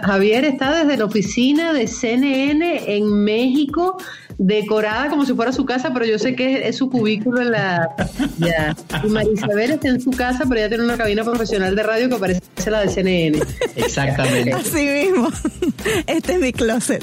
Javier está desde la oficina de CNN en México, decorada como si fuera su casa, pero yo sé que es, su cubículo en la. Ya. Y Marisabel está en su casa, pero ya tiene una cabina profesional de radio que parece la de CNN. Exactamente. Así mismo. Este es mi closet.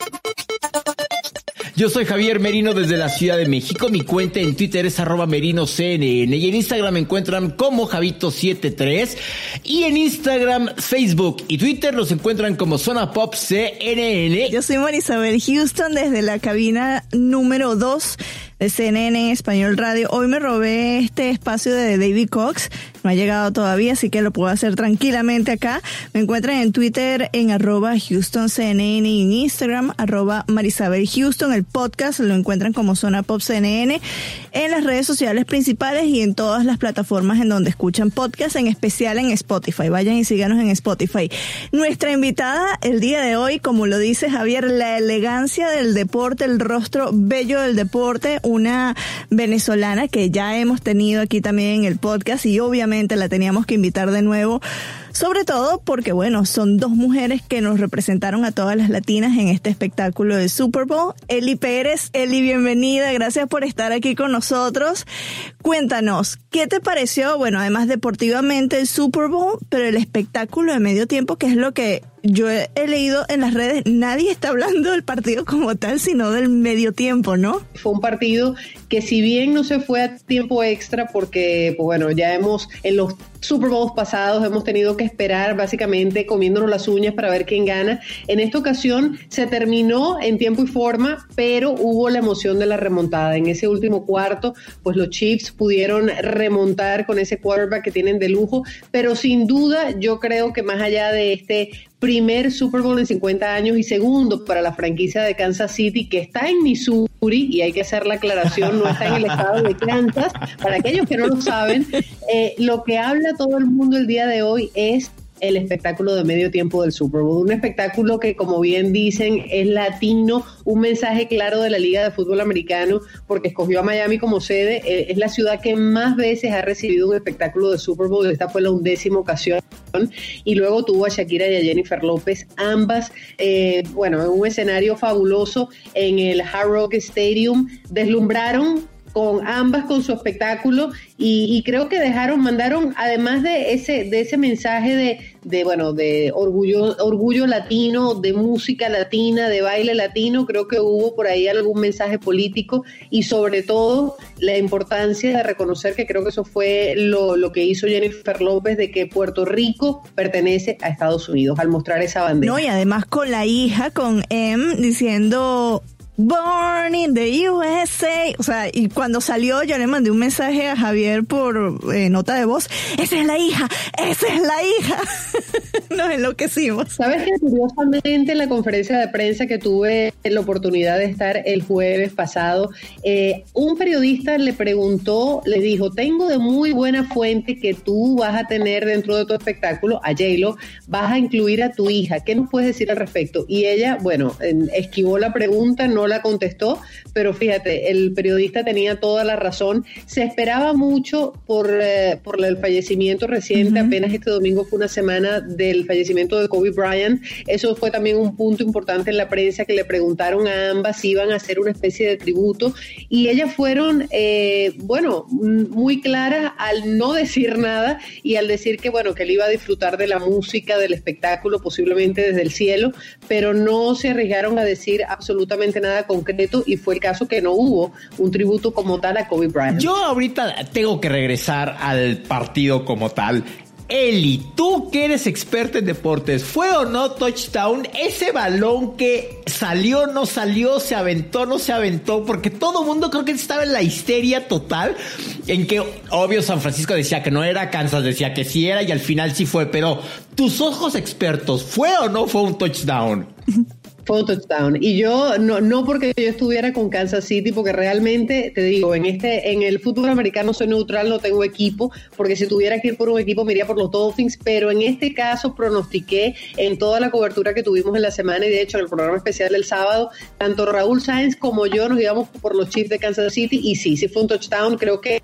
Yo soy Javier Merino desde la Ciudad de México. Mi cuenta en Twitter es arroba merinoCNN y en Instagram me encuentran como Javito73 y en Instagram, Facebook y Twitter los encuentran como Zona Pop CNN. Yo soy Marisabel Houston desde la cabina número 2 de CNN Español Radio. Hoy me robé este espacio de David Cox. No ha llegado todavía, así que lo puedo hacer tranquilamente acá. Me encuentran en Twitter en arroba HoustonCNN y en Instagram arroba Marisabel Houston. El podcast lo encuentran como Zona Pop CNN en las redes sociales principales y en todas las plataformas en donde escuchan podcast, en especial en Spotify. Vayan y síganos en Spotify. Nuestra invitada el día de hoy, como lo dice Javier, la elegancia del deporte, el rostro bello del deporte, una venezolana que ya hemos tenido aquí también en el podcast y obviamente la teníamos que invitar de nuevo. Sobre todo porque, bueno, son dos mujeres que nos representaron a todas las latinas en este espectáculo de Super Bowl. Eli Pérez, Eli, bienvenida, gracias por estar aquí con nosotros. Cuéntanos, ¿qué te pareció? Bueno, además deportivamente el Super Bowl, pero el espectáculo de medio tiempo, que es lo que yo he, leído en las redes, nadie está hablando del partido como tal, sino del medio tiempo, ¿no? Fue un partido que si bien no se fue a tiempo extra porque, pues bueno, ya hemos en los Super Bowls pasados hemos tenido que esperar básicamente comiéndonos las uñas para ver quién gana. En esta ocasión se terminó en tiempo y forma, pero hubo la emoción de la remontada. En ese último cuarto, pues los Chiefs pudieron remontar con ese quarterback que tienen de lujo, pero sin duda yo creo que más allá de este primer Super Bowl en 50 años y segundo para la franquicia de Kansas City que está en Missouri y hay que hacer la aclaración, no está en el estado de Kansas. Para aquellos que no lo saben, eh, lo que habla todo el mundo el día de hoy es el espectáculo de medio tiempo del Super Bowl. Un espectáculo que, como bien dicen, es latino, un mensaje claro de la Liga de Fútbol Americano, porque escogió a Miami como sede. Eh, es la ciudad que más veces ha recibido un espectáculo de Super Bowl. Esta fue la undécima ocasión. Y luego tuvo a Shakira y a Jennifer López, ambas, eh, bueno, en un escenario fabuloso en el Hard Rock Stadium. Deslumbraron con ambas con su espectáculo y, y, creo que dejaron, mandaron, además de ese, de ese mensaje de, de, bueno, de orgullo, orgullo latino, de música latina, de baile latino, creo que hubo por ahí algún mensaje político y sobre todo la importancia de reconocer que creo que eso fue lo, lo que hizo Jennifer López de que Puerto Rico pertenece a Estados Unidos al mostrar esa bandera. No, y además con la hija, con M, diciendo Born in the USA. O sea, y cuando salió yo le mandé un mensaje a Javier por eh, nota de voz. Esa es la hija, esa es la hija. Nos enloquecimos. Sabes que curiosamente en la conferencia de prensa que tuve la oportunidad de estar el jueves pasado, eh, un periodista le preguntó, le dijo, tengo de muy buena fuente que tú vas a tener dentro de tu espectáculo, a J-Lo, vas a incluir a tu hija. ¿Qué nos puedes decir al respecto? Y ella, bueno, esquivó la pregunta, no no la contestó, pero fíjate, el periodista tenía toda la razón. Se esperaba mucho por, eh, por el fallecimiento reciente, apenas este domingo fue una semana del fallecimiento de Kobe Bryant. Eso fue también un punto importante en la prensa que le preguntaron a ambas si iban a hacer una especie de tributo y ellas fueron, eh, bueno, muy claras al no decir nada y al decir que, bueno, que él iba a disfrutar de la música, del espectáculo, posiblemente desde el cielo, pero no se arriesgaron a decir absolutamente nada concreto y fue el caso que no hubo un tributo como tal a Kobe Bryant. Yo ahorita tengo que regresar al partido como tal. Eli, tú que eres experta en deportes, ¿fue o no touchdown ese balón que salió, no salió, se aventó, no se aventó? Porque todo el mundo creo que estaba en la histeria total, en que obvio San Francisco decía que no era, Kansas decía que sí era y al final sí fue, pero tus ojos expertos, ¿fue o no fue un touchdown? Fue touchdown. Y yo, no, no porque yo estuviera con Kansas City, porque realmente, te digo, en este, en el fútbol americano soy neutral, no tengo equipo, porque si tuviera que ir por un equipo me iría por los Dolphins, pero en este caso pronostiqué en toda la cobertura que tuvimos en la semana y de hecho en el programa especial del sábado, tanto Raúl Sáenz como yo nos íbamos por los Chiefs de Kansas City y sí, sí fue un touchdown, creo que...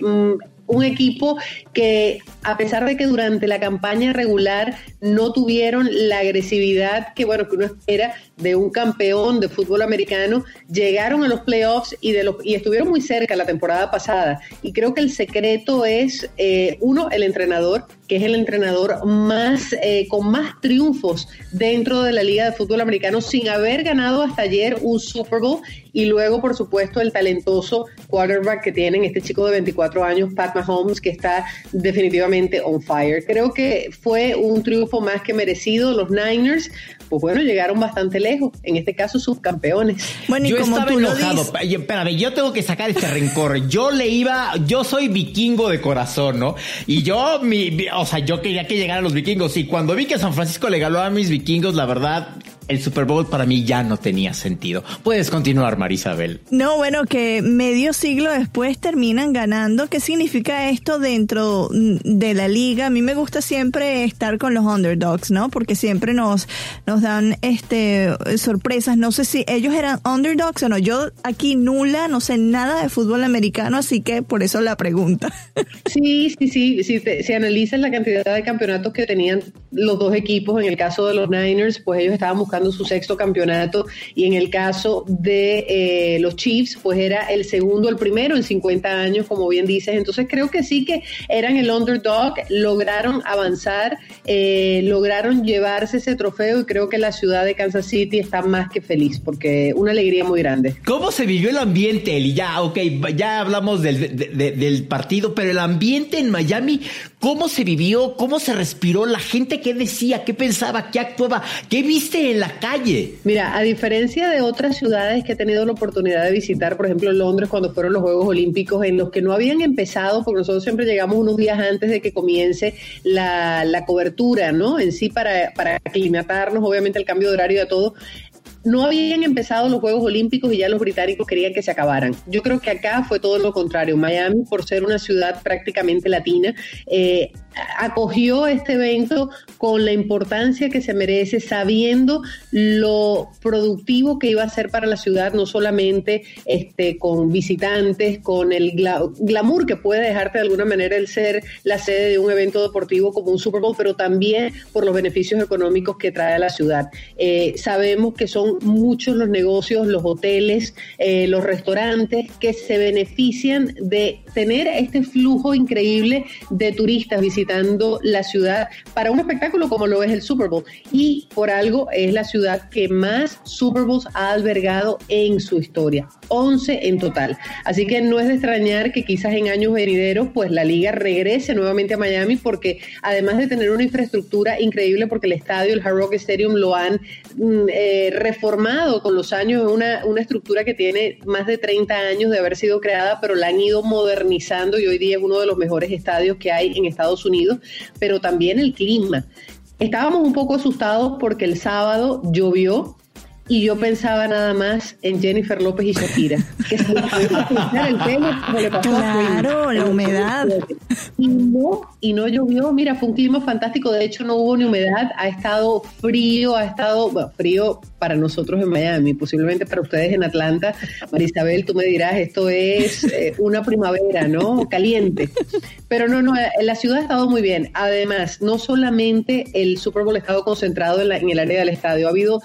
Mm, un equipo que a pesar de que durante la campaña regular no tuvieron la agresividad que bueno que uno espera de un campeón de fútbol americano, llegaron a los playoffs y, de los, y estuvieron muy cerca la temporada pasada. Y creo que el secreto es, eh, uno, el entrenador, que es el entrenador más eh, con más triunfos dentro de la Liga de Fútbol Americano, sin haber ganado hasta ayer un Super Bowl. Y luego, por supuesto, el talentoso quarterback que tienen, este chico de 24 años, Pat Mahomes, que está definitivamente on fire. Creo que fue un triunfo más que merecido. Los Niners pues bueno, llegaron bastante lejos, en este caso subcampeones. Bueno, y yo como estaba enojado, espérame, yo tengo que sacar este rencor. Yo le iba, yo soy vikingo de corazón, ¿no? Y yo, mi, o sea, yo quería que llegaran los vikingos y cuando vi que San Francisco le ganó a mis vikingos, la verdad, el Super Bowl para mí ya no tenía sentido. Puedes continuar, Marisabel. No, bueno, que medio siglo después terminan ganando. ¿Qué significa esto dentro de la liga? A mí me gusta siempre estar con los underdogs, ¿no? Porque siempre nos, nos dan este sorpresas. No sé si ellos eran underdogs o no. Yo aquí nula, no sé nada de fútbol americano, así que por eso la pregunta. Sí, sí, sí. Si, si analizas la cantidad de campeonatos que tenían los dos equipos, en el caso de los Niners, pues ellos estaban buscando su sexto campeonato y en el caso de eh, los Chiefs, pues era el segundo, el primero en 50 años, como bien dices. Entonces creo que sí que eran el underdog, lograron avanzar, eh, lograron llevarse ese trofeo y creo que la ciudad de Kansas City está más que feliz porque una alegría muy grande. ¿Cómo se vivió el ambiente, Eli? Ya, ok, ya hablamos del, del partido, pero el ambiente en Miami, ¿cómo se vivió? ¿Cómo se respiró? La gente, ¿qué decía? ¿Qué pensaba? ¿Qué actuaba? ¿Qué viste en la calle. Mira, a diferencia de otras ciudades que he tenido la oportunidad de visitar, por ejemplo Londres cuando fueron los Juegos Olímpicos, en los que no habían empezado, porque nosotros siempre llegamos unos días antes de que comience la, cobertura, ¿no? En sí, para, para aclimatarnos, obviamente, el cambio de horario a todo no habían empezado los Juegos Olímpicos y ya los británicos querían que se acabaran. Yo creo que acá fue todo lo contrario. Miami, por ser una ciudad prácticamente latina, eh, acogió este evento con la importancia que se merece, sabiendo lo productivo que iba a ser para la ciudad, no solamente este, con visitantes, con el glamour que puede dejarte de alguna manera el ser la sede de un evento deportivo como un Super Bowl, pero también por los beneficios económicos que trae a la ciudad. Eh, sabemos que son muchos los negocios, los hoteles, eh, los restaurantes que se benefician de tener este flujo increíble de turistas visitando la ciudad para un espectáculo como lo es el Super Bowl. Y por algo es la ciudad que más Super Bowls ha albergado en su historia, 11 en total. Así que no es de extrañar que quizás en años venideros pues la liga regrese nuevamente a Miami porque además de tener una infraestructura increíble porque el estadio, el Hard Rock Stadium lo han mm, eh, reformado con los años, una, una estructura que tiene más de 30 años de haber sido creada, pero la han ido modernizando y hoy día es uno de los mejores estadios que hay en Estados Unidos, pero también el clima. Estábamos un poco asustados porque el sábado llovió y yo pensaba nada más en Jennifer López y Shakira. Que se le el pelo como le pasó claro, la humedad. Y no, y no llovió. Mira, fue un clima fantástico. De hecho, no hubo ni humedad. Ha estado frío, ha estado, frío para nosotros en Miami, posiblemente para ustedes en Atlanta. Marisabel, tú me dirás, esto es eh, una primavera, ¿no? Caliente. Pero no, no, la ciudad ha estado muy bien. Además, no solamente el Super Bowl ha estado concentrado en, en el área del estadio, ha habido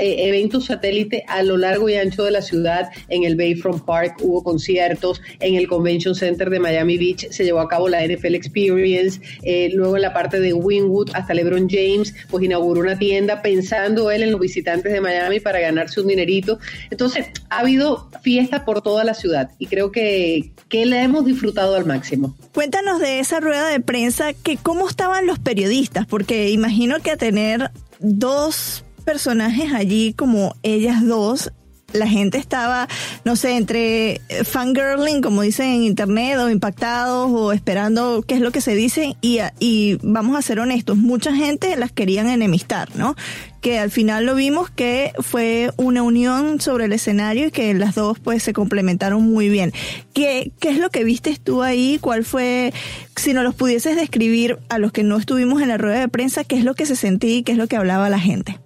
eh, eventos satélite a lo largo y ancho de la ciudad. En el Bayfront Park hubo conciertos, en el Convention Center de Miami Beach se llevó a cabo la NFL Experience, eh, luego en la parte de Wynwood hasta LeBron James, pues inauguró una tienda pensando él en los visitantes de Miami para ganarse un dinerito. Entonces, ha habido fiesta por toda la ciudad y creo que, que la hemos disfrutado al máximo. Cuéntanos de esa rueda de prensa, que cómo estaban los periodistas, porque imagino que a tener dos personajes allí como ellas dos la gente estaba, no sé, entre fangirling, como dicen en internet, o impactados, o esperando qué es lo que se dice, y, y vamos a ser honestos, mucha gente las querían enemistar, ¿no? Que al final lo vimos que fue una unión sobre el escenario y que las dos pues se complementaron muy bien. ¿Qué, qué es lo que viste tú ahí? ¿Cuál fue, si nos los pudieses describir a los que no estuvimos en la rueda de prensa, qué es lo que se sentía y qué es lo que hablaba la gente?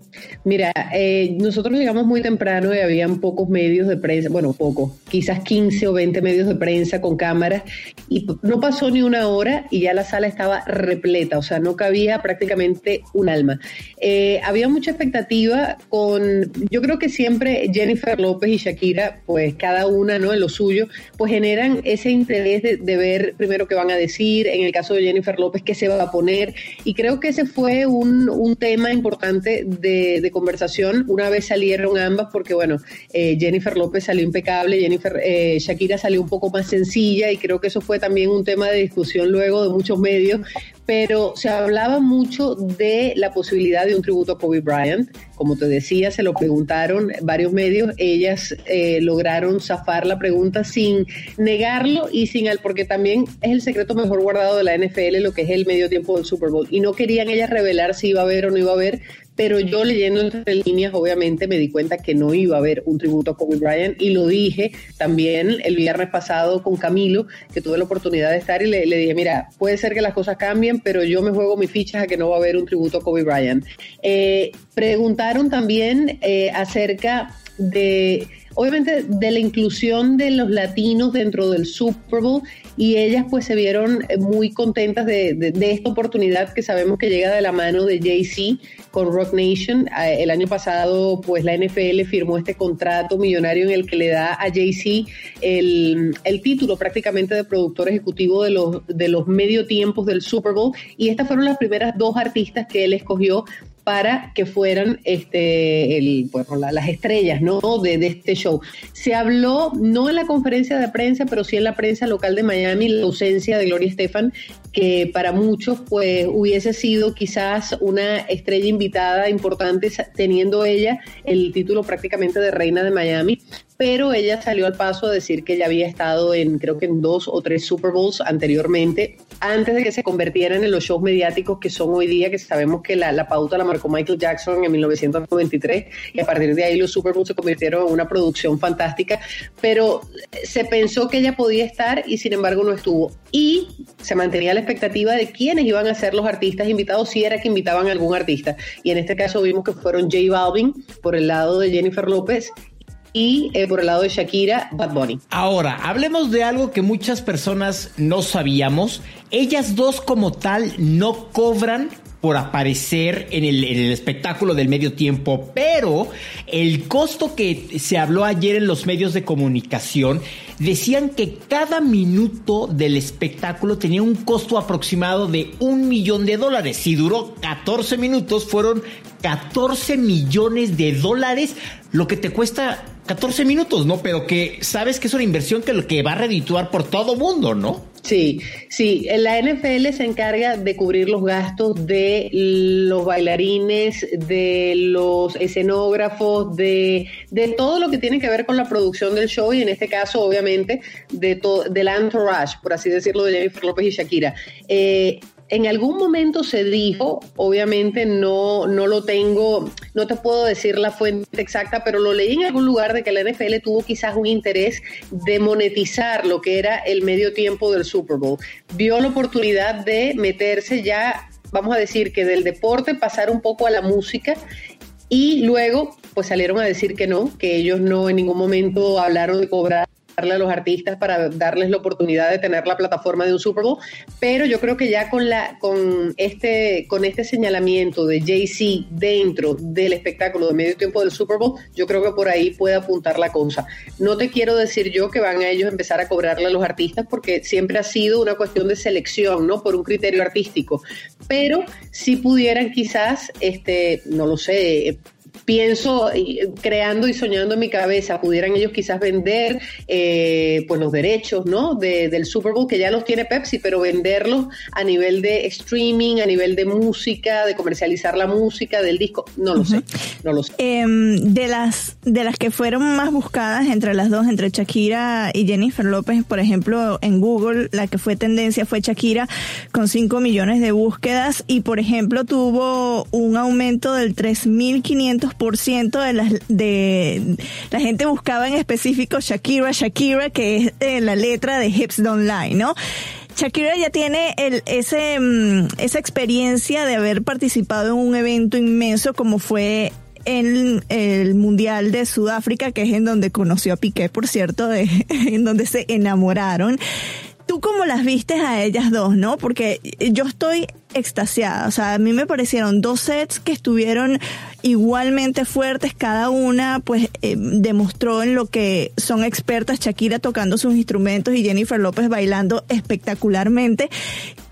Mira, eh, nosotros llegamos muy temprano y habían pocos medios de prensa, bueno, pocos, quizás 15 o 20 medios de prensa con cámaras, y no pasó ni una hora y ya la sala estaba repleta, o sea, no cabía prácticamente un alma. Eh, había mucha expectativa con, yo creo que siempre Jennifer López y Shakira, pues cada una, ¿no? En lo suyo, pues generan ese interés de, ver primero qué van a decir, en el caso de Jennifer López, qué se va a poner, y creo que ese fue un, un tema importante de de, conversación. Una vez salieron ambas porque, bueno, eh, Jennifer López salió impecable, Jennifer eh, Shakira salió un poco más sencilla y creo que eso fue también un tema de discusión luego de muchos medios, pero se hablaba mucho de la posibilidad de un tributo a Kobe Bryant. Como te decía, se lo preguntaron varios medios, ellas eh, lograron zafar la pregunta sin negarlo y sin al, porque también es el secreto mejor guardado de la NFL, lo que es el medio tiempo del Super Bowl. Y no querían ellas revelar si iba a haber o no iba a haber, pero yo leyendo entre líneas, obviamente me di cuenta que no iba a haber un tributo a Kobe Bryant y lo dije también el viernes pasado con Camilo, que tuve la oportunidad de estar y le, dije, mira, puede ser que las cosas cambien, pero yo me juego mis fichas a que no va a haber un tributo a Kobe Bryant. Eh, preguntaron también eh, acerca de obviamente de la inclusión de los latinos dentro del Super Bowl y ellas pues se vieron eh, muy contentas de, esta oportunidad que sabemos que llega de la mano de Jay-Z con Rock Nation. El año pasado pues la NFL firmó este contrato millonario en el que le da a Jay-Z el, el, título prácticamente de productor ejecutivo de los, de los medio tiempos del Super Bowl y estas fueron las primeras dos artistas que él escogió para que fueran este, las estrellas ¿no? de, de, este show. Se habló, no en la conferencia de prensa, pero sí en la prensa local de Miami, la ausencia de Gloria Estefan, que para muchos pues, hubiese sido quizás una estrella invitada importante, teniendo ella el título prácticamente de reina de Miami pero ella salió al paso a decir que ya había estado en creo que en dos o tres Super Bowls anteriormente, antes de que se convirtieran en los shows mediáticos que son hoy día, que sabemos que la, pauta la marcó Michael Jackson en 1993 y a partir de ahí los Super Bowls se convirtieron en una producción fantástica, pero se pensó que ella podía estar y sin embargo no estuvo. Y se mantenía la expectativa de quiénes iban a ser los artistas invitados, si era que invitaban a algún artista. Y en este caso vimos que fueron J Balvin por el lado de Jennifer López y eh, por el lado de Shakira, Bad Bunny. Ahora, hablemos de algo que muchas personas no sabíamos. Ellas dos como tal no cobran por aparecer en el, en el, espectáculo del medio tiempo, pero el costo que se habló ayer en los medios de comunicación decían que cada minuto del espectáculo tenía un costo aproximado de un millón de dólares. Si duró 14 minutos, fueron 14 millones de dólares, lo que te cuesta 14 minutos, ¿no? Pero que sabes que es una inversión que, que va a redituar por todo mundo, ¿no? Sí, sí, la NFL se encarga de cubrir los gastos de los bailarines, de los escenógrafos, de, de todo lo que tiene que ver con la producción del show y en este caso, obviamente, de del entourage, por así decirlo, de Jennifer López y Shakira. Eh, en algún momento se dijo, obviamente no, no lo tengo, no te puedo decir la fuente exacta, pero lo leí en algún lugar de que la NFL tuvo quizás un interés de monetizar lo que era el medio tiempo del Super Bowl. Vio la oportunidad de meterse ya, vamos a decir, que del deporte pasar un poco a la música y luego pues salieron a decir que no, que ellos no en ningún momento hablaron de cobrar a los artistas para darles la oportunidad de tener la plataforma de un Super Bowl, pero yo creo que ya con la con este con este señalamiento de Jay-Z dentro del espectáculo de medio tiempo del Super Bowl, yo creo que por ahí puede apuntar la cosa. No te quiero decir yo que van a ellos empezar a cobrarle a los artistas porque siempre ha sido una cuestión de selección, ¿no? Por un criterio artístico, pero si pudieran quizás este, no lo sé, pienso, creando y soñando en mi cabeza, pudieran ellos quizás vender eh, pues los derechos ¿no? del Super Bowl, que ya los tiene Pepsi, pero venderlos a nivel de streaming, a nivel de música, de comercializar la música del disco, no lo sé, no lo sé. Em, de, las, de las que fueron más buscadas entre las dos, entre Shakira y Jennifer López, por ejemplo, en Google, la que fue tendencia fue Shakira con 5 millones de búsquedas y, por ejemplo, tuvo un aumento del 3.500 ciento de, las, de la gente buscaba en específico Shakira, Shakira, que es eh, la letra de Hips Don't Lie, ¿no? Shakira ya tiene el, ese, mm, esa experiencia de haber participado en un evento inmenso como fue en el Mundial de Sudáfrica, que es en donde conoció a Piqué, por cierto, de, en donde se enamoraron. ¿Tú cómo las viste a ellas dos, no? Porque yo estoy extasiada. O sea, a mí me parecieron dos sets que estuvieron igualmente fuertes. Cada una, pues, eh, demostró en lo que son expertas. Shakira tocando sus instrumentos y Jennifer López bailando espectacularmente.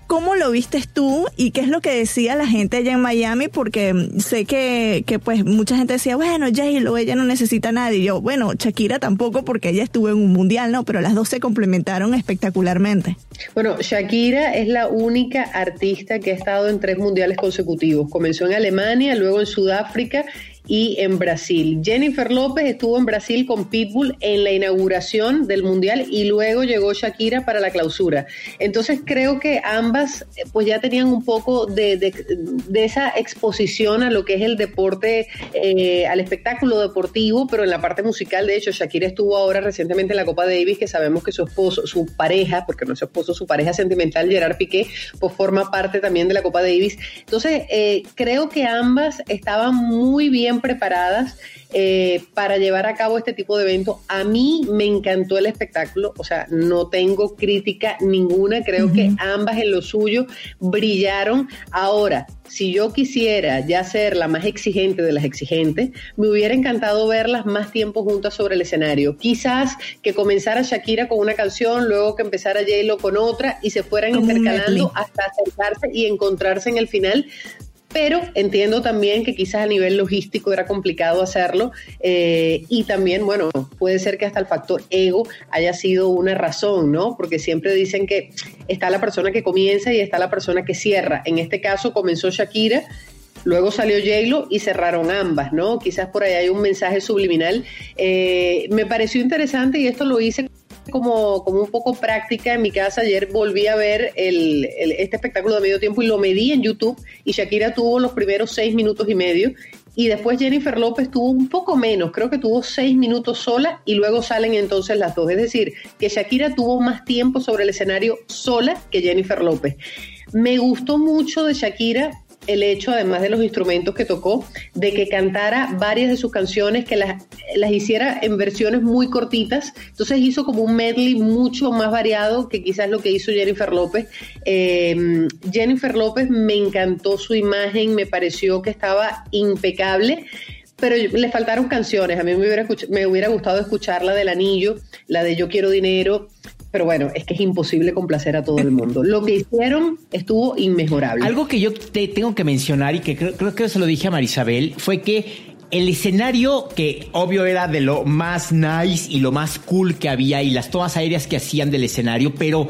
¿Cómo lo viste tú y qué es lo que decía la gente allá en Miami? Porque sé que, que pues mucha gente decía, bueno, J-Lo, ella no necesita a nadie. Y yo, bueno, Shakira tampoco porque ella estuvo en un mundial, ¿no? Pero las dos se complementaron espectacularmente. Bueno, Shakira es la única artista que ha estado en tres mundiales consecutivos. Comenzó en Alemania, luego en Sudáfrica y en Brasil. Jennifer López estuvo en Brasil con Pitbull en la inauguración del Mundial y luego llegó Shakira para la clausura. Entonces creo que ambas eh, pues ya tenían un poco de, de, esa exposición a lo que es el deporte, eh, al espectáculo deportivo, pero en la parte musical, de hecho, Shakira estuvo ahora recientemente en la Copa Davis, que sabemos que su esposo, su pareja, porque no es su esposo, su pareja sentimental, Gerard Piqué, pues forma parte también de la Copa Davis. Entonces, eh, creo que ambas estaban muy bien preparadas eh, para llevar a cabo este tipo de eventos. A mí me encantó el espectáculo, o sea, no tengo crítica ninguna, creo que ambas en lo suyo brillaron. Ahora, si yo quisiera ya ser la más exigente de las exigentes, me hubiera encantado verlas más tiempo juntas sobre el escenario. Quizás que comenzara Shakira con una canción, luego que empezara J-Lo con otra y se fueran intercalando hasta acercarse y encontrarse en el final pero entiendo también que quizás a nivel logístico era complicado hacerlo eh, y también, bueno, puede ser que hasta el factor ego haya sido una razón, ¿no? Porque siempre dicen que está la persona que comienza y está la persona que cierra. En este caso comenzó Shakira. Luego salió j y cerraron ambas, ¿no? Quizás por ahí hay un mensaje subliminal. Eh, me pareció interesante y esto lo hice como, como un poco práctica en mi casa. Ayer volví a ver el, este espectáculo de medio tiempo y lo medí en YouTube y Shakira tuvo los primeros seis minutos y medio y después Jennifer López tuvo un poco menos, creo que tuvo seis minutos sola y luego salen entonces las dos. Es decir, que Shakira tuvo más tiempo sobre el escenario sola que Jennifer López. Me gustó mucho de Shakira el hecho, además de los instrumentos que tocó, de que cantara varias de sus canciones, que las, las hiciera en versiones muy cortitas. Entonces hizo como un medley mucho más variado que quizás lo que hizo Jennifer López. Em, Jennifer López me encantó su imagen, me pareció que estaba impecable pero le faltaron canciones. A mí me hubiera, me hubiera gustado escuchar la del anillo, la de Yo quiero dinero, pero bueno, es que es imposible complacer a todo el mundo. Lo que hicieron estuvo inmejorable. Algo que yo te tengo que mencionar y que creo, creo que se lo dije a Marisabel fue que el escenario que obvio era de lo más nice y lo más cool que había y las tomas aéreas que hacían del escenario, pero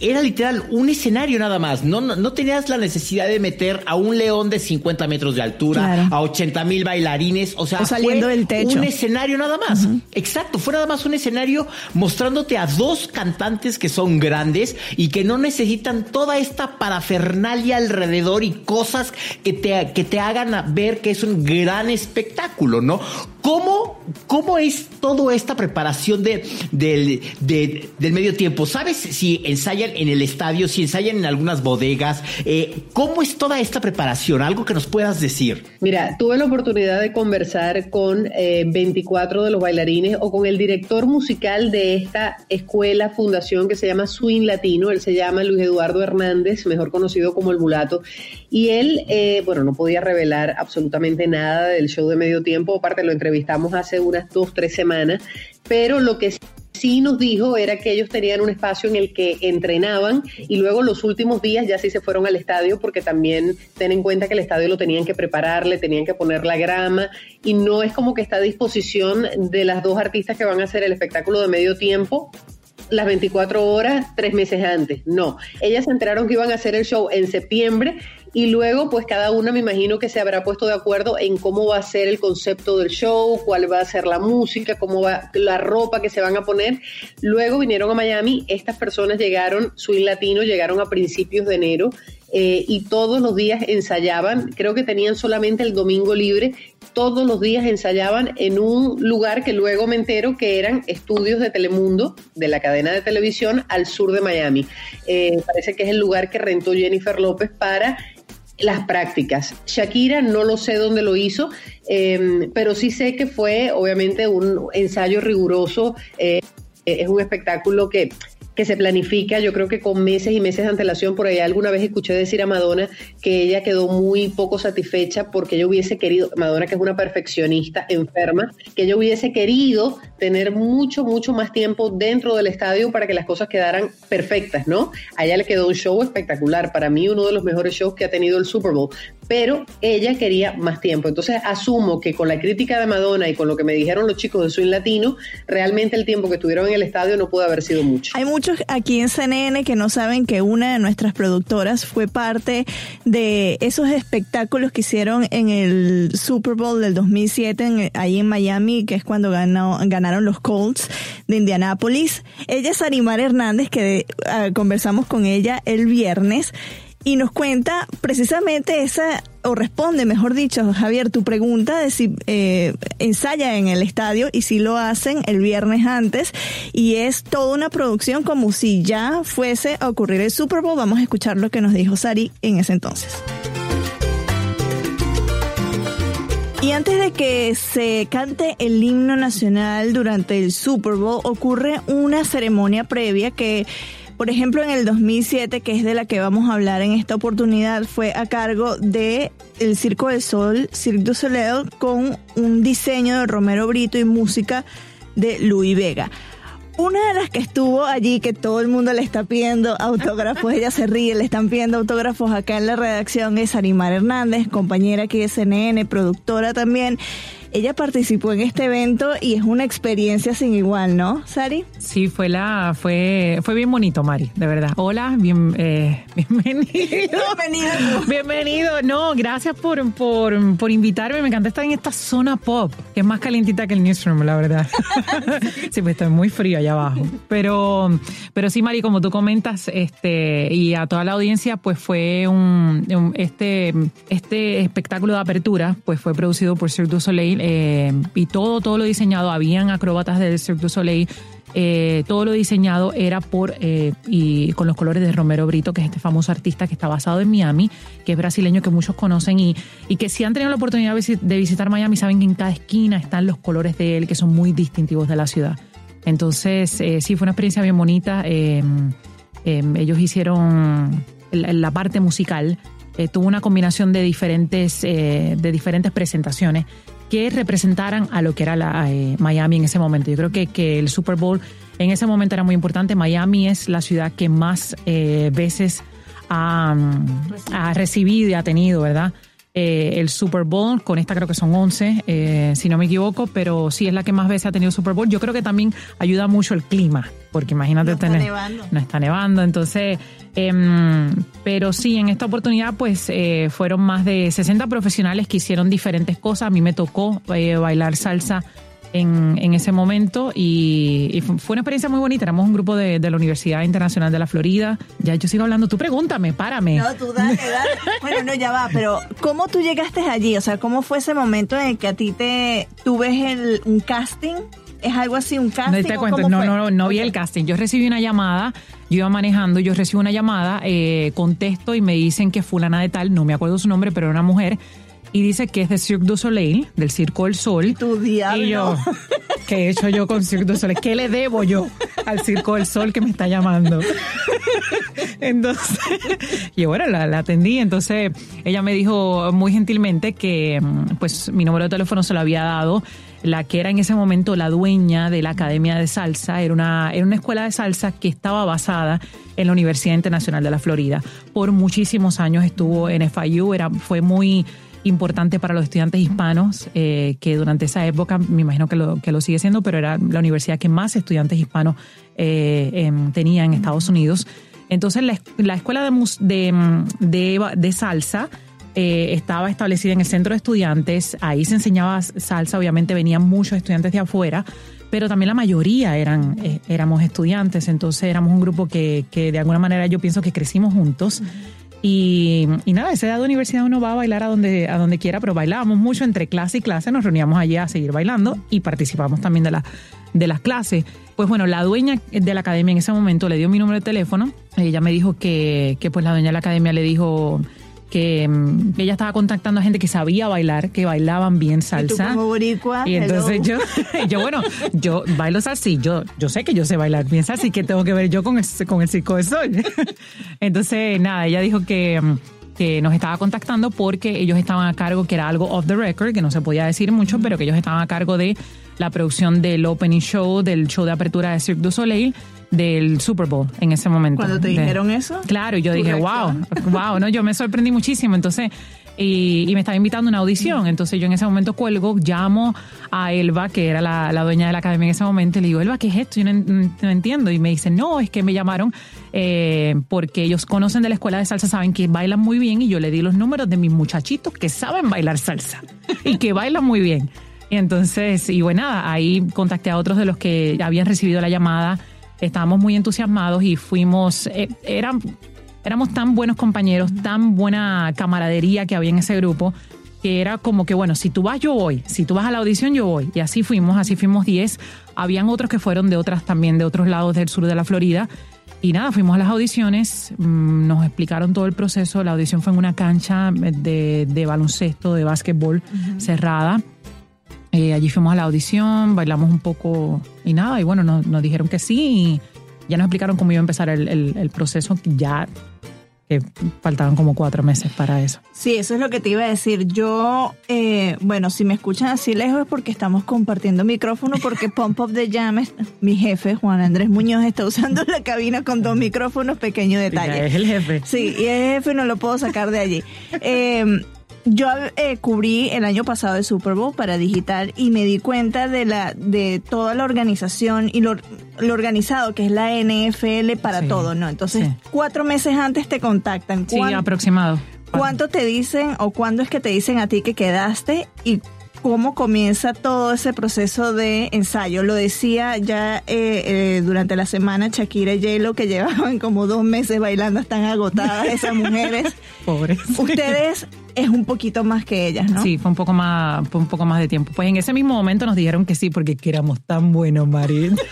era literal un escenario nada más. No, no, tenías la necesidad de meter a un león de 50 metros de altura, a 80 mil bailarines, o sea, saliendo del techo. un escenario nada más. Exacto, fue nada más un escenario mostrándote a dos cantantes que son grandes y que no necesitan toda esta parafernalia alrededor y cosas que te, que te hagan ver que es un gran espectáculo, ¿no? ¿Cómo, cómo es toda esta preparación de, del medio tiempo? ¿Sabes si ensayan en el estadio, si ensayan en algunas bodegas? Eh, ¿Cómo es toda esta preparación? Algo que nos puedas decir. Mira, tuve la oportunidad de conversar con 24 eh, de los bailarines o con el director musical de esta escuela, fundación que se llama Swing Latino. Él se llama Luis Eduardo Hernández, mejor conocido como el mulato. Y él, eh, bueno, no podía revelar absolutamente nada del show de medio tiempo, aparte lo entrevistamos hace unas dos, tres semanas, pero lo que sí nos dijo era que ellos tenían un espacio en el que entrenaban y luego los últimos días ya sí se fueron al estadio porque también ten en cuenta que el estadio lo tenían que preparar, le tenían que poner la grama y no es como que está a disposición de las dos artistas que van a hacer el espectáculo de medio tiempo las 24 horas tres meses antes. No, ellas se enteraron que iban a hacer el show en septiembre y luego pues cada una me imagino que se habrá puesto de acuerdo en cómo va a ser el concepto del show, cuál va a ser la música, cómo va la ropa que se van a poner. Luego vinieron a Miami, estas personas llegaron, Swing Latino, llegaron a principios de enero eh, y todos los días ensayaban, creo que tenían solamente el domingo libre, todos los días ensayaban en un lugar que luego me entero que eran estudios de Telemundo, de la cadena de televisión al sur de Miami. Eh, parece que es el lugar que rentó Jennifer López para las prácticas. Shakira no lo sé dónde lo hizo, em, pero sí sé que fue obviamente un ensayo riguroso. Eh, es un espectáculo que que se planifica, yo creo que con meses y meses de antelación, por ahí alguna vez escuché decir a Madonna que ella quedó muy poco satisfecha porque ella hubiese querido, Madonna que es una perfeccionista enferma, que ella hubiese querido tener mucho, mucho más tiempo dentro del estadio para que las cosas quedaran perfectas, ¿no? A ella le quedó un show espectacular, para mí uno de los mejores shows que ha tenido el Super Bowl, pero ella quería más tiempo. Entonces asumo que con la crítica de Madonna y con lo que me dijeron los chicos de Swing Latino, realmente el tiempo que estuvieron en el estadio no pudo haber sido mucho. Hay muchos aquí en CNN que no saben que una de nuestras productoras fue parte de esos espectáculos que hicieron en el Super Bowl del 2007 ahí en Miami, que es cuando ganaron los Colts de Indianápolis. Ella es Arimar Hernández, que ah, conversamos con ella el viernes y nos cuenta precisamente esa, o responde, mejor dicho, Javier, tu pregunta de si eh, ensaya en el estadio y si lo hacen el viernes antes y es toda una producción como si ya fuese a ocurrir el Super Bowl. Vamos a escuchar lo que nos dijo Sari en ese entonces. Y antes de que se cante el himno nacional durante el Super Bowl, ocurre una ceremonia previa que por ejemplo, en el 2007, que es de la que vamos a hablar en esta oportunidad, fue a cargo de el Circo del Sol, Cirque du Soleil, con un diseño de Romero Brito y música de Luis Vega. Una de las que estuvo allí, que todo el mundo le está pidiendo autógrafos, ella se ríe, le están pidiendo autógrafos acá en la redacción, es Arimar Hernández, compañera aquí de CNN, productora también. Ella participó en este evento y es una experiencia sin igual, ¿no, Sari? Sí, fue la, fue, fue bien bonito, Mari, de verdad. Hola, bien, eh, bienvenido. Bienvenido. Bienvenido. No, gracias por, por, por invitarme. Me encanta estar en esta zona pop, que es más calientita que el newsroom, la verdad. sí, pues está muy frío allá abajo. Pero, pero sí, Mari, como tú comentas, este, y a toda la audiencia, pues fue un, este, este espectáculo de apertura, pues fue producido por Cirque du Soleil eh, y todo, todo lo diseñado, habían acróbatas del Cirque du Soleil, eh, todo lo diseñado era por eh, y con los colores de Romero Brito, que es este famoso artista que está basado en Miami, que es brasileño que muchos conocen y, y que si han tenido la oportunidad de visitar Miami saben que en cada esquina están los colores de él que son muy distintivos de la ciudad. Entonces, sí, fue una experiencia bien bonita. ellos hicieron la, parte musical, tuvo una combinación de diferentes, de diferentes presentaciones que representaran a lo que era eh, Miami en ese momento. Yo creo que, que el Super Bowl en ese momento era muy importante. Miami es la ciudad que más eh, veces ha, ha, recibido y ha tenido, ¿verdad? Eh, el Super Bowl, con esta creo que son 11, eh, si no me equivoco, pero sí es la que más veces ha tenido Super Bowl. Yo creo que también ayuda mucho el clima, porque imagínate No está tener... nevando. No está nevando, entonces... em, pero sí, en esta oportunidad pues eh, fueron más de 60 profesionales que hicieron diferentes cosas. A mí me tocó eh, bailar salsa en, en ese momento y, y fu- fue una experiencia muy bonita. Éramos un grupo de, de la Universidad Internacional de la Florida. Ya yo sigo hablando, tú pregúntame, párame. No, tú dale, dale. Bueno, no, ya va, pero ¿cómo tú llegaste allí? O sea, ¿cómo fue ese momento en el que a ti te, tú ves el, un casting? ¿Es algo así, un casting? No te cuento, no, no, no, no vi Ok. el casting. Yo recibí una llamada, yo iba manejando, yo recibo una llamada, eh, contesto y me dicen que fulana de tal, no me acuerdo su nombre, pero era una mujer, y dice que es de Cirque du Soleil, del Circo del Sol. Tu diablo. Y yo, ¿qué he hecho yo con Cirque du Soleil? ¿Qué le debo yo al Circo del Sol que me está llamando? Entonces, y bueno, la, la atendí. Entonces, ella me dijo muy gentilmente que mm, pues mi número de teléfono se lo había dado la que era en ese momento la dueña de la Academia de Salsa. Era una, era una escuela de salsa que estaba basada en la Universidad Internacional de la Florida. Por muchísimos años estuvo en FIU, era, fue muy importante para los estudiantes hispanos, eh, que durante esa época, me imagino que lo, que lo sigue siendo, pero era la universidad que más estudiantes hispanos eh, em, tenía en Estados Unidos. Entonces, la, la escuela de, de, de, de salsa eh, estaba establecida en el centro de estudiantes, ahí se enseñaba salsa, obviamente venían muchos estudiantes de afuera, pero también la mayoría eran eh, éramos estudiantes, entonces éramos un grupo que, que de alguna manera yo pienso que crecimos juntos. Y, nada, a esa edad de universidad uno va a bailar a donde, a donde quiera, pero bailábamos mucho entre clase y clase, nos reuníamos allí a seguir bailando y participamos también de, la, de las clases. Pues bueno, la dueña de la academia en ese momento le dio mi número de teléfono. Ella me dijo que, que pues la dueña de la academia le dijo que, mm, que ella estaba contactando a gente que sabía bailar, que bailaban bien Y tú salsa. como boricua, Y entonces hello. yo, yo, bueno, yo bailo salsa y yo, yo sé que yo sé bailar bien salsa y que tengo que ver yo con el, con el Circo del Sol. Entonces, nada, ella dijo que, mm, que nos estaba contactando porque ellos estaban a cargo, que era algo off the record, que no se podía decir mucho, pero que ellos estaban a cargo de la producción del opening show, del show de apertura de Cirque du Soleil, del Super Bowl en ese momento. Cuando te De- dijeron eso, Claro, y yo ¿Tu dije, reacción? wow, wow, no, yo me sorprendí muchísimo. Entonces, y, y me estaba invitando a una audición. Entonces, yo en ese momento cuelgo, llamo a Elba, que era la, la dueña de la academia en ese momento, y le digo, Elba, ¿qué es esto? Yo no entiendo. Y me dice, no, es que me llamaron eh, porque ellos conocen de la escuela de salsa, saben que bailan muy bien, y yo le di los números de mis muchachitos que saben bailar salsa y que bailan muy bien. Y entonces, y bueno, nada, ahí contacté a otros de los que habían recibido la llamada. Estábamos muy entusiasmados y fuimos, eh, eran, éramos tan buenos compañeros, tan buena camaradería que había en ese grupo, que era como que, bueno, si tú vas, yo voy, si tú vas a la audición, yo voy. Y así fuimos, así fuimos 10. Habían otros que fueron de otras también, de otros lados del sur de la Florida. Y nada, fuimos a las audiciones, mm, nos explicaron todo el proceso. La audición fue en una cancha de, de baloncesto, de básquetbol cerrada. Eh, allí fuimos a la audición, bailamos un poco y nada, y bueno, nos, nos dijeron que sí y ya nos explicaron cómo iba a empezar el, el- el proceso, ya que faltaban como cuatro meses para eso. Sí, eso es lo que te iba a decir. Yo, eh, bueno, si me escuchan así lejos es porque estamos compartiendo micrófono, porque Pump Up the Jam, es- mi jefe, Juan Andrés Muñoz, está usando la cabina con dos micrófonos, pequeño detalle. es el jefe. Sí, y el jefe no lo puedo sacar de allí. Eh, yo eh, cubrí el año pasado el Super Bowl para digital y me di cuenta de la de toda la organización y lo, lo organizado que es la NFL para Sí, todo, ¿no? Entonces, sí. cuatro meses antes te contactan. Sí, ¿Cuán- aproximado. ¿Cuánto te dicen o cuándo es que te dicen a ti que quedaste y cómo comienza todo ese proceso de ensayo? Lo decía ya eh, eh, durante la semana Shakira y J-Lo que llevaban como dos meses bailando, están agotadas esas mujeres. Pobres. Ustedes es un poquito más que ellas, ¿no? Sí, fue un poco más, fue un poco más de tiempo. Pues en ese mismo momento nos dijeron que sí, porque que éramos tan buenos, Marín.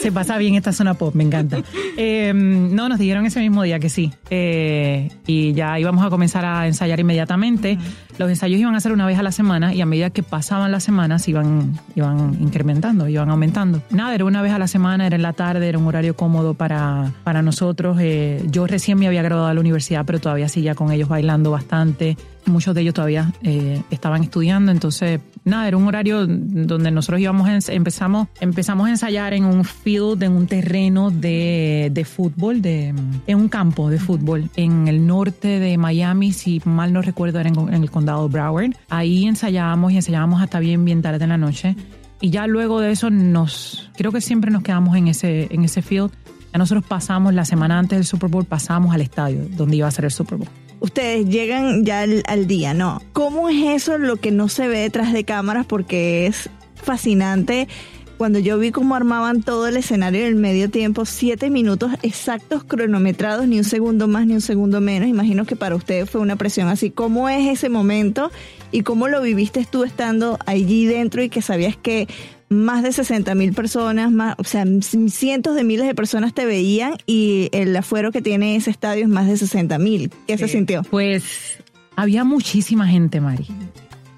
Se pasa bien esta zona pop, me encanta. Eh, no, nos dijeron ese mismo día que sí. Eh, y ya íbamos a comenzar a ensayar inmediatamente. Los ensayos iban a ser una vez a la semana y a medida que pasaban las semanas iban, iban incrementando, iban aumentando. Nada, era una vez a la semana, era en la tarde, era un horario cómodo para, para nosotros. Eh, yo recién me había graduado de la universidad, pero todavía seguía con ellos bailando bastante. Muchos de ellos todavía eh, estaban estudiando, entonces nada, era un horario donde nosotros íbamos, empezamos, empezamos a ensayar en un field, en un terreno de, de fútbol, de, en un campo de fútbol en el norte de Miami, si mal no recuerdo, era en, el condado de Broward. Ahí ensayábamos y ensayábamos hasta bien, bien tarde en la noche. Y ya luego de eso nos, creo que siempre nos quedamos en ese, en ese field. Ya nosotros pasamos la semana antes del Super Bowl, pasamos al estadio donde iba a ser el Super Bowl ustedes llegan ya al, día, ¿no? ¿Cómo es eso lo que no se ve detrás de cámaras? Porque es fascinante. Cuando yo vi cómo armaban todo el escenario en el medio tiempo, siete minutos exactos cronometrados, ni un segundo más ni un segundo menos. Imagino que para ustedes fue una presión así. ¿Cómo es ese momento y cómo lo viviste tú estando allí dentro y que sabías que más de 60 mil personas, más, o sea, cientos de miles de personas te veían y el afuero que tiene ese estadio es más de 60 mil. ¿Qué se sintió? Pues había muchísima gente, Mari.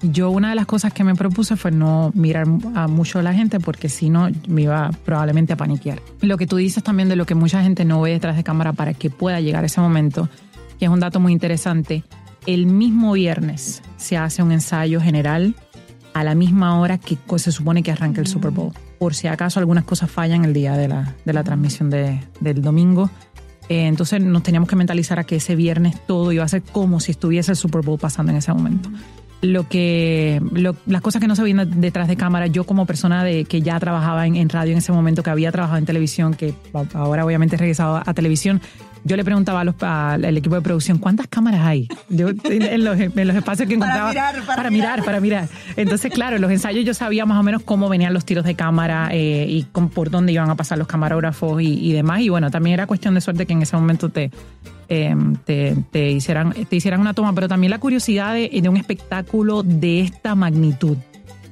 Yo una de las cosas que me propuse fue no mirar a mucho a la gente porque si no me iba probablemente a paniquear. Lo que tú dices también de lo que mucha gente no ve detrás de cámara para que pueda llegar ese momento, que es un dato muy interesante. El mismo viernes se hace un ensayo general a la misma hora que se supone que arranca el Super Bowl. Por si acaso algunas cosas fallan el día de la, de la transmisión de, del domingo. Eh, entonces nos teníamos que mentalizar a que ese viernes todo iba a ser como si estuviese el Super Bowl pasando en ese momento. Lo que, las cosas que no se veían detrás de cámara, yo como persona de, que ya trabajaba en, en radio en ese momento, que había trabajado en televisión, que ahora obviamente he regresado a televisión, yo le preguntaba a los, al equipo de producción, ¿cuántas cámaras hay? Yo, en, los, espacios que encontraba. Para mirar, para, mirar. Entonces, claro, en los ensayos yo sabía más o menos cómo venían los tiros de cámara eh, y por dónde iban a pasar los camarógrafos y, demás. Y bueno, también era cuestión de suerte que en ese momento te, em, te, hicieran, te hicieran una toma, pero también la curiosidad de, de un espectáculo de esta magnitud.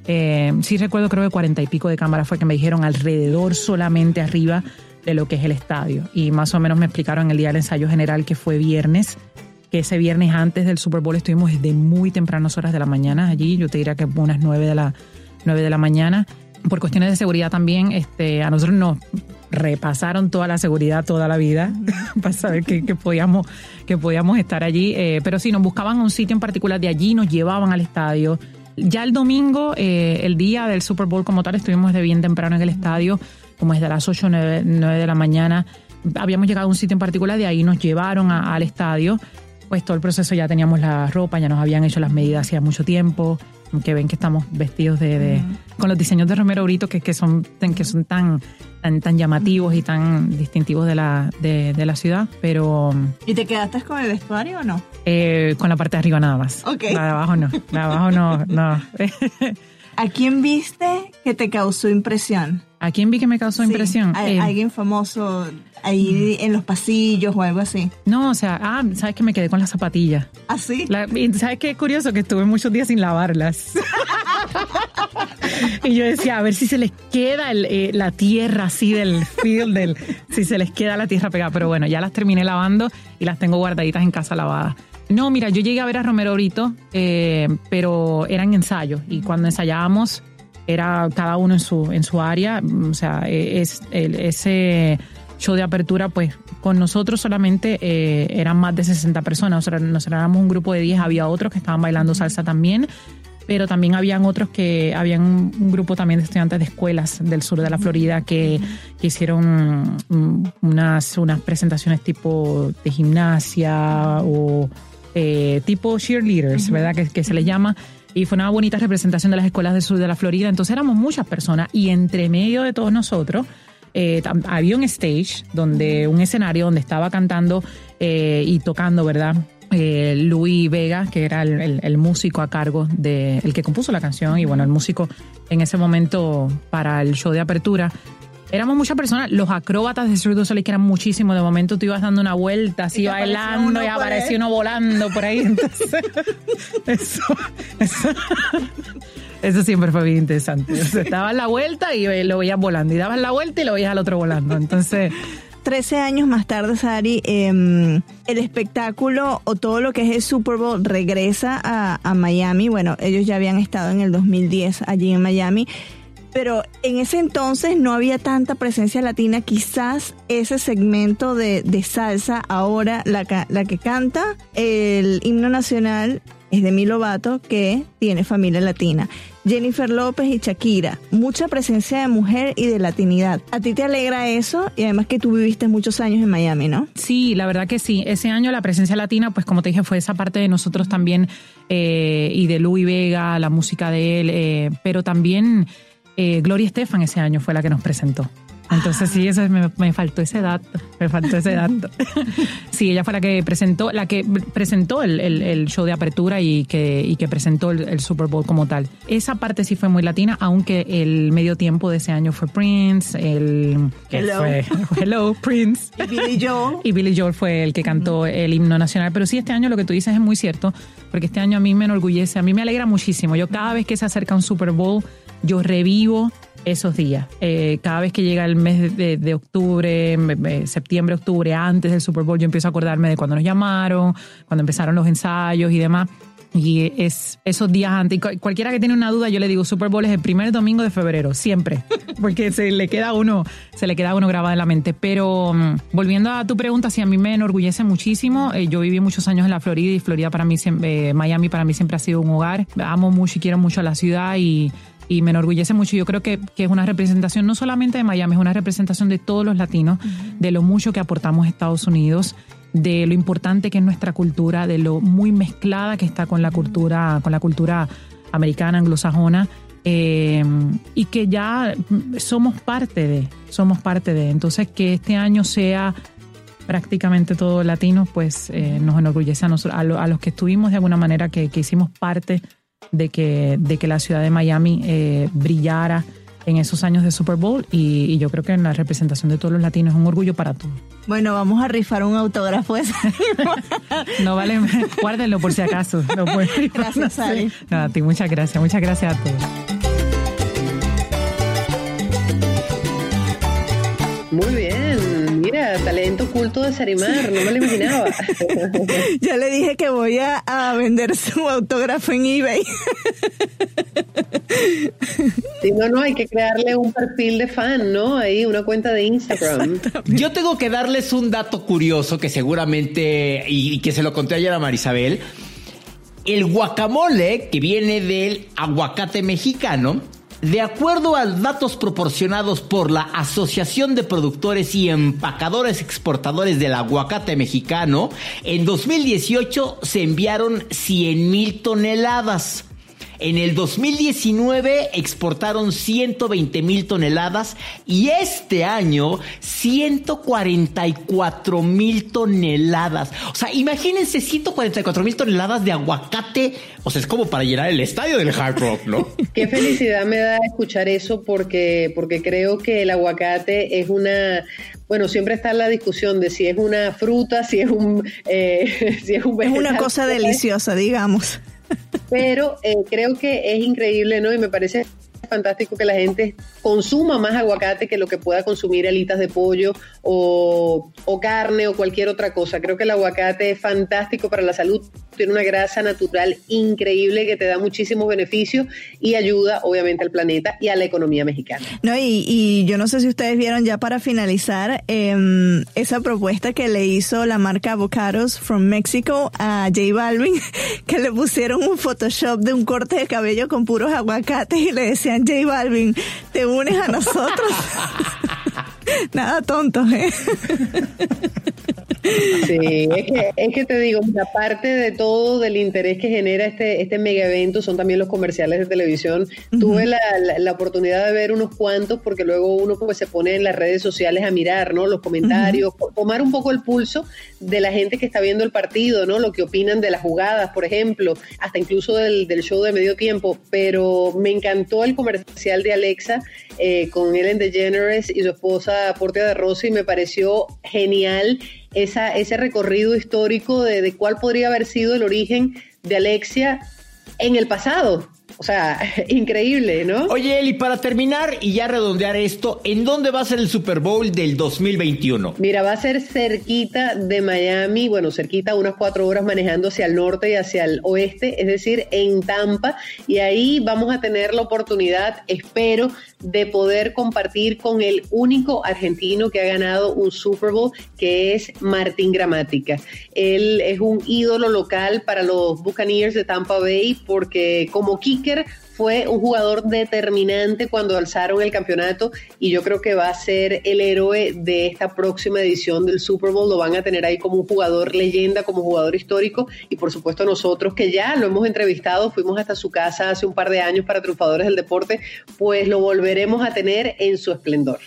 Eh, sí recuerdo, creo que cuarenta y pico de cámaras fue que me dijeron alrededor solamente arriba de lo que es el estadio. Y más o menos me explicaron el día del ensayo general que fue viernes, que ese viernes antes del Super Bowl estuvimos desde muy tempranas horas de la mañana allí, yo te diría que unas 9 de la, 9 de la mañana. Por cuestiones de seguridad también, este, a nosotros nos repasaron toda la seguridad toda la vida para saber que, podíamos, que podíamos estar allí. Eh, pero sí, nos buscaban un sitio en particular de allí, nos llevaban al estadio. Ya el domingo, eh, el día del Super Bowl como tal, estuvimos de bien temprano en el estadio como es de las 8 o 9, de la mañana. Habíamos llegado a un sitio en particular, de ahí nos llevaron al estadio. Pues todo el proceso ya teníamos la ropa, ya nos habían hecho las medidas hacía mucho tiempo que ven que estamos vestidos de, con los diseños de Romero Brito que, que son que son tan, tan llamativos y tan distintivos de la de, la ciudad pero ¿y te quedaste con el vestuario o no? Eh, con la parte de arriba nada más la de abajo no la de abajo no no ¿a quién viste que te causó impresión? ¿A quién vi que me causó impresión? Eh, alguien famoso ahí en los pasillos o algo así. No, o sea, ah, sabes que me quedé con las zapatillas. ¿Ah, sí? ¿Sabes qué curioso? Que estuve muchos días sin lavarlas. y yo decía, a ver si se les queda eh, la tierra así del field, del, si se les queda la tierra pegada. Pero bueno, ya las terminé lavando y las tengo guardaditas en casa lavadas. No, mira, yo llegué a ver a Romero Brito, eh, pero eran ensayos y cuando ensayábamos era cada uno en su, en su área, o sea, e, es, ese show de apertura, pues con nosotros solamente eh, eran más de 60 personas, o sea, nosotros éramos un grupo de 10, había otros que estaban bailando salsa también, pero también habían otros que, habían un, grupo también de estudiantes de escuelas del sur de la Florida que, hicieron unas, unas presentaciones tipo de gimnasia o eh, tipo cheerleaders, ¿verdad? Que, que se les llama y fue una bonita representación de las escuelas del sur de la Florida. Entonces éramos muchas personas y entre medio de todos nosotros eh, había un stage, donde un escenario donde estaba cantando eh, y tocando, ¿verdad? Eh, Luis Vega, que era el, músico a cargo de el que compuso la canción y bueno, el músico en ese momento para el show de apertura éramos muchas personas. Los acróbatas de Cirque du Soleil, que eran muchísimos. De momento tú ibas dando una vuelta así bailando y apareció uno volando por ahí. Entonces, eso, eso, siempre fue bien interesante. O dabas la vuelta y lo veías volando. Y dabas la vuelta y lo veías al otro volando. Entonces... 13 años más tarde, Sari, em, el espectáculo o todo lo que es el Super Bowl regresa a, a Miami. Bueno, ellos ya habían estado en el 2010 allí en Miami pero en ese entonces no había tanta presencia latina. Quizás ese segmento de, salsa, ahora la, la que canta el himno nacional, es Demi Lovato, que tiene familia latina. Jennifer López y Shakira. Mucha presencia de mujer y de latinidad. ¿A ti te alegra eso? Y además que tú viviste muchos años en Miami, ¿no? Sí, la verdad que sí. Ese año la presencia latina, pues como te dije, fue esa parte de nosotros también eh, y de Louis Vega, la música de él, eh, pero también eh, Gloria Estefan ese año fue la que nos presentó. Entonces sí, eso me, faltó ese dato, me faltó ese dato. sí, ella fue la que presentó, la que presentó el, show de apertura y que, y que presentó el, Super Bowl como tal. Esa parte sí fue muy latina, aunque el medio tiempo de ese año fue Prince, el Hello, fue, Hello Prince y Billy Joel y Billy Joel fue el que cantó el himno nacional. Pero sí, este año lo que tú dices es muy cierto, porque este año a mí me enorgullece, a mí me alegra muchísimo. Yo cada vez que se acerca un Super Bowl yo revivo esos días. Eh, cada vez que llega el mes de, octubre, septiembre, octubre, antes del Super Bowl, yo empiezo a acordarme de cuando nos llamaron, cuando empezaron los ensayos y demás. Y es esos días antes. cualquiera que tiene una duda, yo le digo Super Bowl es el primer domingo de febrero, siempre. Porque se le queda uno, se le queda uno grabado en la mente. Pero mm, volviendo a tu pregunta, sí, a mí me enorgullece muchísimo. Eh, yo viví muchos años en la Florida y Florida para mí, eh, Miami para mí siempre ha sido un hogar. Amo mucho y quiero mucho a la ciudad y y me enorgullece mucho. Yo creo que, es una representación no solamente de Miami, es una representación de todos los latinos, de lo mucho que aportamos a Estados Unidos de lo importante que es nuestra cultura, de lo muy mezclada que está con la cultura, con la cultura americana, anglosajona, eh, y que ya somos parte de, somos parte de. Entonces, que este año sea prácticamente todo latino, pues eh, nos enorgullece a, nosotros, a, los que estuvimos de alguna manera, que, que hicimos parte de que, de que la ciudad de Miami eh, brillara en esos años de Super Bowl y, yo creo que en la representación de todos los latinos es un orgullo para todos. Bueno, vamos a rifar un autógrafo No vale, guárdenlo por si acaso. gracias, Sally. a ti, muchas gracias, muchas gracias a todos. Muy bien talento oculto de Sarimar, no me lo imaginaba. ya le dije que voy a, vender su autógrafo en eBay. Sí, no, no, hay que crearle un perfil de fan, ¿no? Ahí, una cuenta de Instagram. Yo tengo que darles un dato curioso que seguramente, y, y que se lo conté ayer a Marisabel. El guacamole, que viene del aguacate mexicano, de acuerdo a datos proporcionados por la Asociación de Productores y Empacadores Exportadores del Aguacate Mexicano, en 2018 se enviaron 100 mil toneladas. En el 2019 exportaron 120 mil toneladas y este año 144 mil toneladas. O sea, imagínense 144 mil toneladas de aguacate. O sea, es como para llenar el estadio del Hard Rock, ¿no? Qué felicidad me da escuchar eso porque, porque creo que el aguacate es una, bueno, siempre está la discusión de si es una fruta, si es un, eh, si es un Es una cosa deliciosa, digamos. Pero eh, creo que es increíble, ¿no? Y me parece fantástico que la gente consuma más aguacate que lo que pueda consumir alitas de pollo o, carne o cualquier otra cosa. Creo que el aguacate es fantástico para la salud, tiene una grasa natural increíble que te da muchísimos beneficios y ayuda obviamente al planeta y a la economía mexicana. No, y, yo no sé si ustedes vieron ya para finalizar em, esa propuesta que le hizo la marca Avocados from Mexico a J Balvin, que le pusieron un Photoshop de un corte de cabello con puros aguacates y le decían J Balvin, te unes a nosotros. Nada tonto, ¿eh? Sí, es que, es que te digo, aparte de todo del interés que genera este, este mega evento, son también los comerciales de televisión. Tuve la, la, oportunidad de ver unos cuantos, porque luego uno pues se pone en las redes sociales a mirar, ¿no? Los comentarios, tomar un poco el pulso de la gente que está viendo el partido, ¿no? Lo que opinan de las jugadas, por ejemplo, hasta incluso del, del show de medio tiempo. Pero me encantó el comercial de Alexa eh, con Ellen DeGeneres y su esposa Portia de Rossi, y me pareció genial esa, ese recorrido histórico de, cuál podría haber sido el origen de Alexia en el pasado, O sea, increíble, ¿no? Oye, Eli, para terminar y ya redondear esto, ¿en dónde va a ser el Super Bowl del 2021? Mira, va a ser cerquita de Miami, bueno, cerquita unas cuatro horas manejando hacia el norte y hacia el oeste, es decir, en Tampa, y ahí vamos a tener la oportunidad, espero, de poder compartir con el único argentino que ha ganado un Super Bowl, que es Martín Gramática. Él es un ídolo local para los Buccaneers de Tampa Bay porque como fue un jugador determinante cuando alzaron el campeonato y yo creo que va a ser el héroe de esta próxima edición del Super Bowl. Lo van a tener ahí como un jugador leyenda, como jugador histórico y por supuesto nosotros que ya lo hemos entrevistado, fuimos hasta su casa hace un par de años para Triunfadores del Deporte, pues lo volveremos a tener en su esplendor.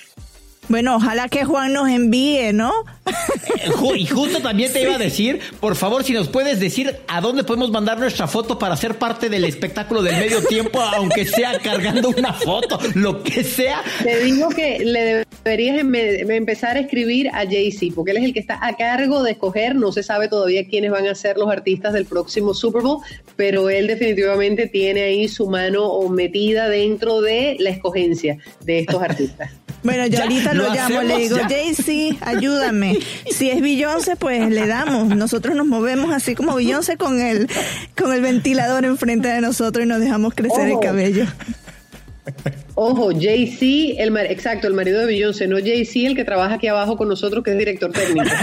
Bueno, ojalá que Juan nos envíe, ¿no? Eh, y justo también te iba a decir, por favor, si nos puedes decir a dónde podemos mandar nuestra foto para ser parte del espectáculo del medio tiempo, aunque sea cargando una foto, lo que sea. Te digo que le deberías em-, empezar a escribir a Jay-Z, porque él es el que está a cargo de escoger, no se sabe todavía quiénes van a ser los artistas del próximo Super Bowl, pero él definitivamente tiene ahí su mano metida dentro de la escogencia de estos artistas. Bueno, yo ahorita lo, llamo, le digo, Jay-Z, ayúdame. Si es Beyoncé, pues le damos. Nosotros nos movemos así como Beyoncé con el, con el ventilador enfrente de nosotros y nos dejamos crecer el cabello. Ojo, Jay-Z, el exacto, el marido de Beyoncé, no Jay-Z, el que trabaja aquí abajo con nosotros, que es director técnico.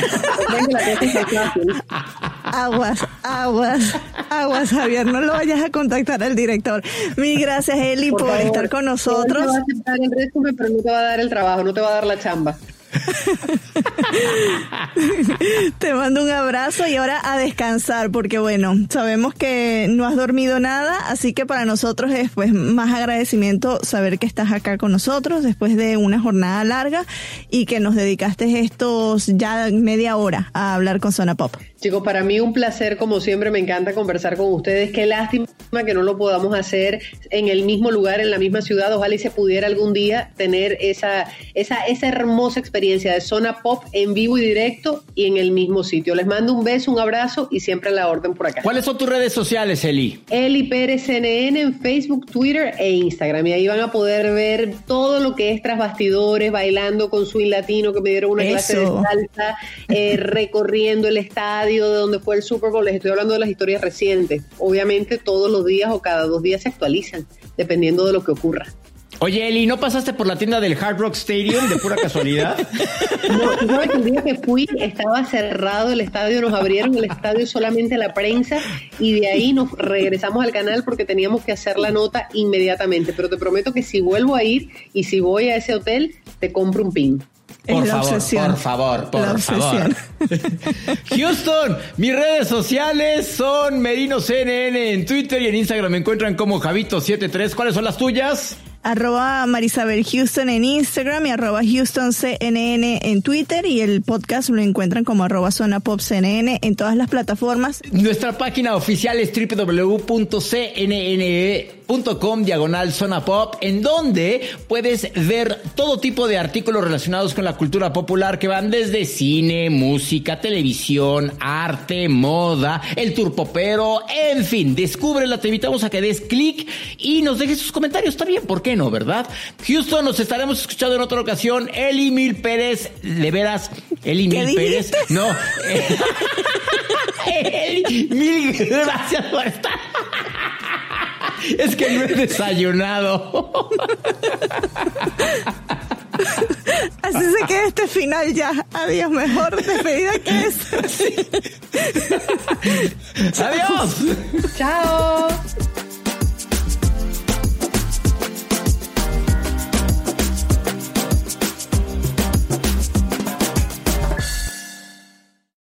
aguas, aguas, aguas, Javier, no lo vayas a contactar al director. Mil gracias, Eli, por, estar con nosotros. No te va a el resumen, pero no te va a dar el trabajo, no te va a dar la chamba. Te mando un abrazo y ahora a descansar porque bueno, sabemos que no has dormido nada, así que para nosotros es pues más agradecimiento saber que estás acá con nosotros después de una jornada larga y que nos dedicaste estos ya media hora a hablar con Zona Pop. Chicos, para mí un placer, como siempre, me encanta conversar con ustedes. Qué lástima que no lo podamos hacer en el mismo lugar, en la misma ciudad. Ojalá y se pudiera algún día tener esa, esa, esa hermosa experiencia de zona pop en vivo y directo y en el mismo sitio. Les mando un beso, un abrazo y siempre a la orden por acá. ¿Cuáles son tus redes sociales, Eli? Eli Pérez CNN en Facebook, Twitter e Instagram. Y ahí van a poder ver todo lo que es tras bastidores, bailando con Swing Latino, que me dieron una clase de salsa, eh, recorriendo el estadio de donde fue el Super Bowl, les estoy hablando de las historias recientes. Obviamente todos los días o cada dos días se actualizan, dependiendo de lo que ocurra. Oye, Eli, ¿no pasaste por la tienda del Hard Rock Stadium de pura casualidad? No, sabes que el día que fui estaba cerrado el estadio, nos abrieron el estadio solamente a la prensa y de ahí nos regresamos al canal porque teníamos que hacer la nota inmediatamente. Pero te prometo que si vuelvo a ir y si voy a ese hotel, te compro un pin. Por favor, por favor, por favor. Houston, mis redes sociales son Merino CNN en Twitter y en Instagram me encuentran como Javito73. ¿Cuáles son las tuyas? Arroba Marisabel Houston en Instagram y arroba Houston CNN en Twitter y el podcast lo encuentran como arroba Zona en todas las plataformas. Nuestra página oficial es www.cnne.com diagonal Zona Pop en donde puedes ver todo tipo de artículos relacionados con la cultura popular que van desde cine, música, televisión, arte, moda, el turpopero, en fin, descúbrela, te invitamos a que des clic y nos dejes sus comentarios, está bien, ¿por qué no, verdad? Houston, nos estaremos escuchando en otra ocasión. Eli Mil Pérez, de veras, Eli Mil Pérez, no. Eli, mil gracias por estar. Es que no he desayunado. Así se queda este final ya. Adiós, mejor despedida que eso. Adiós. Chao.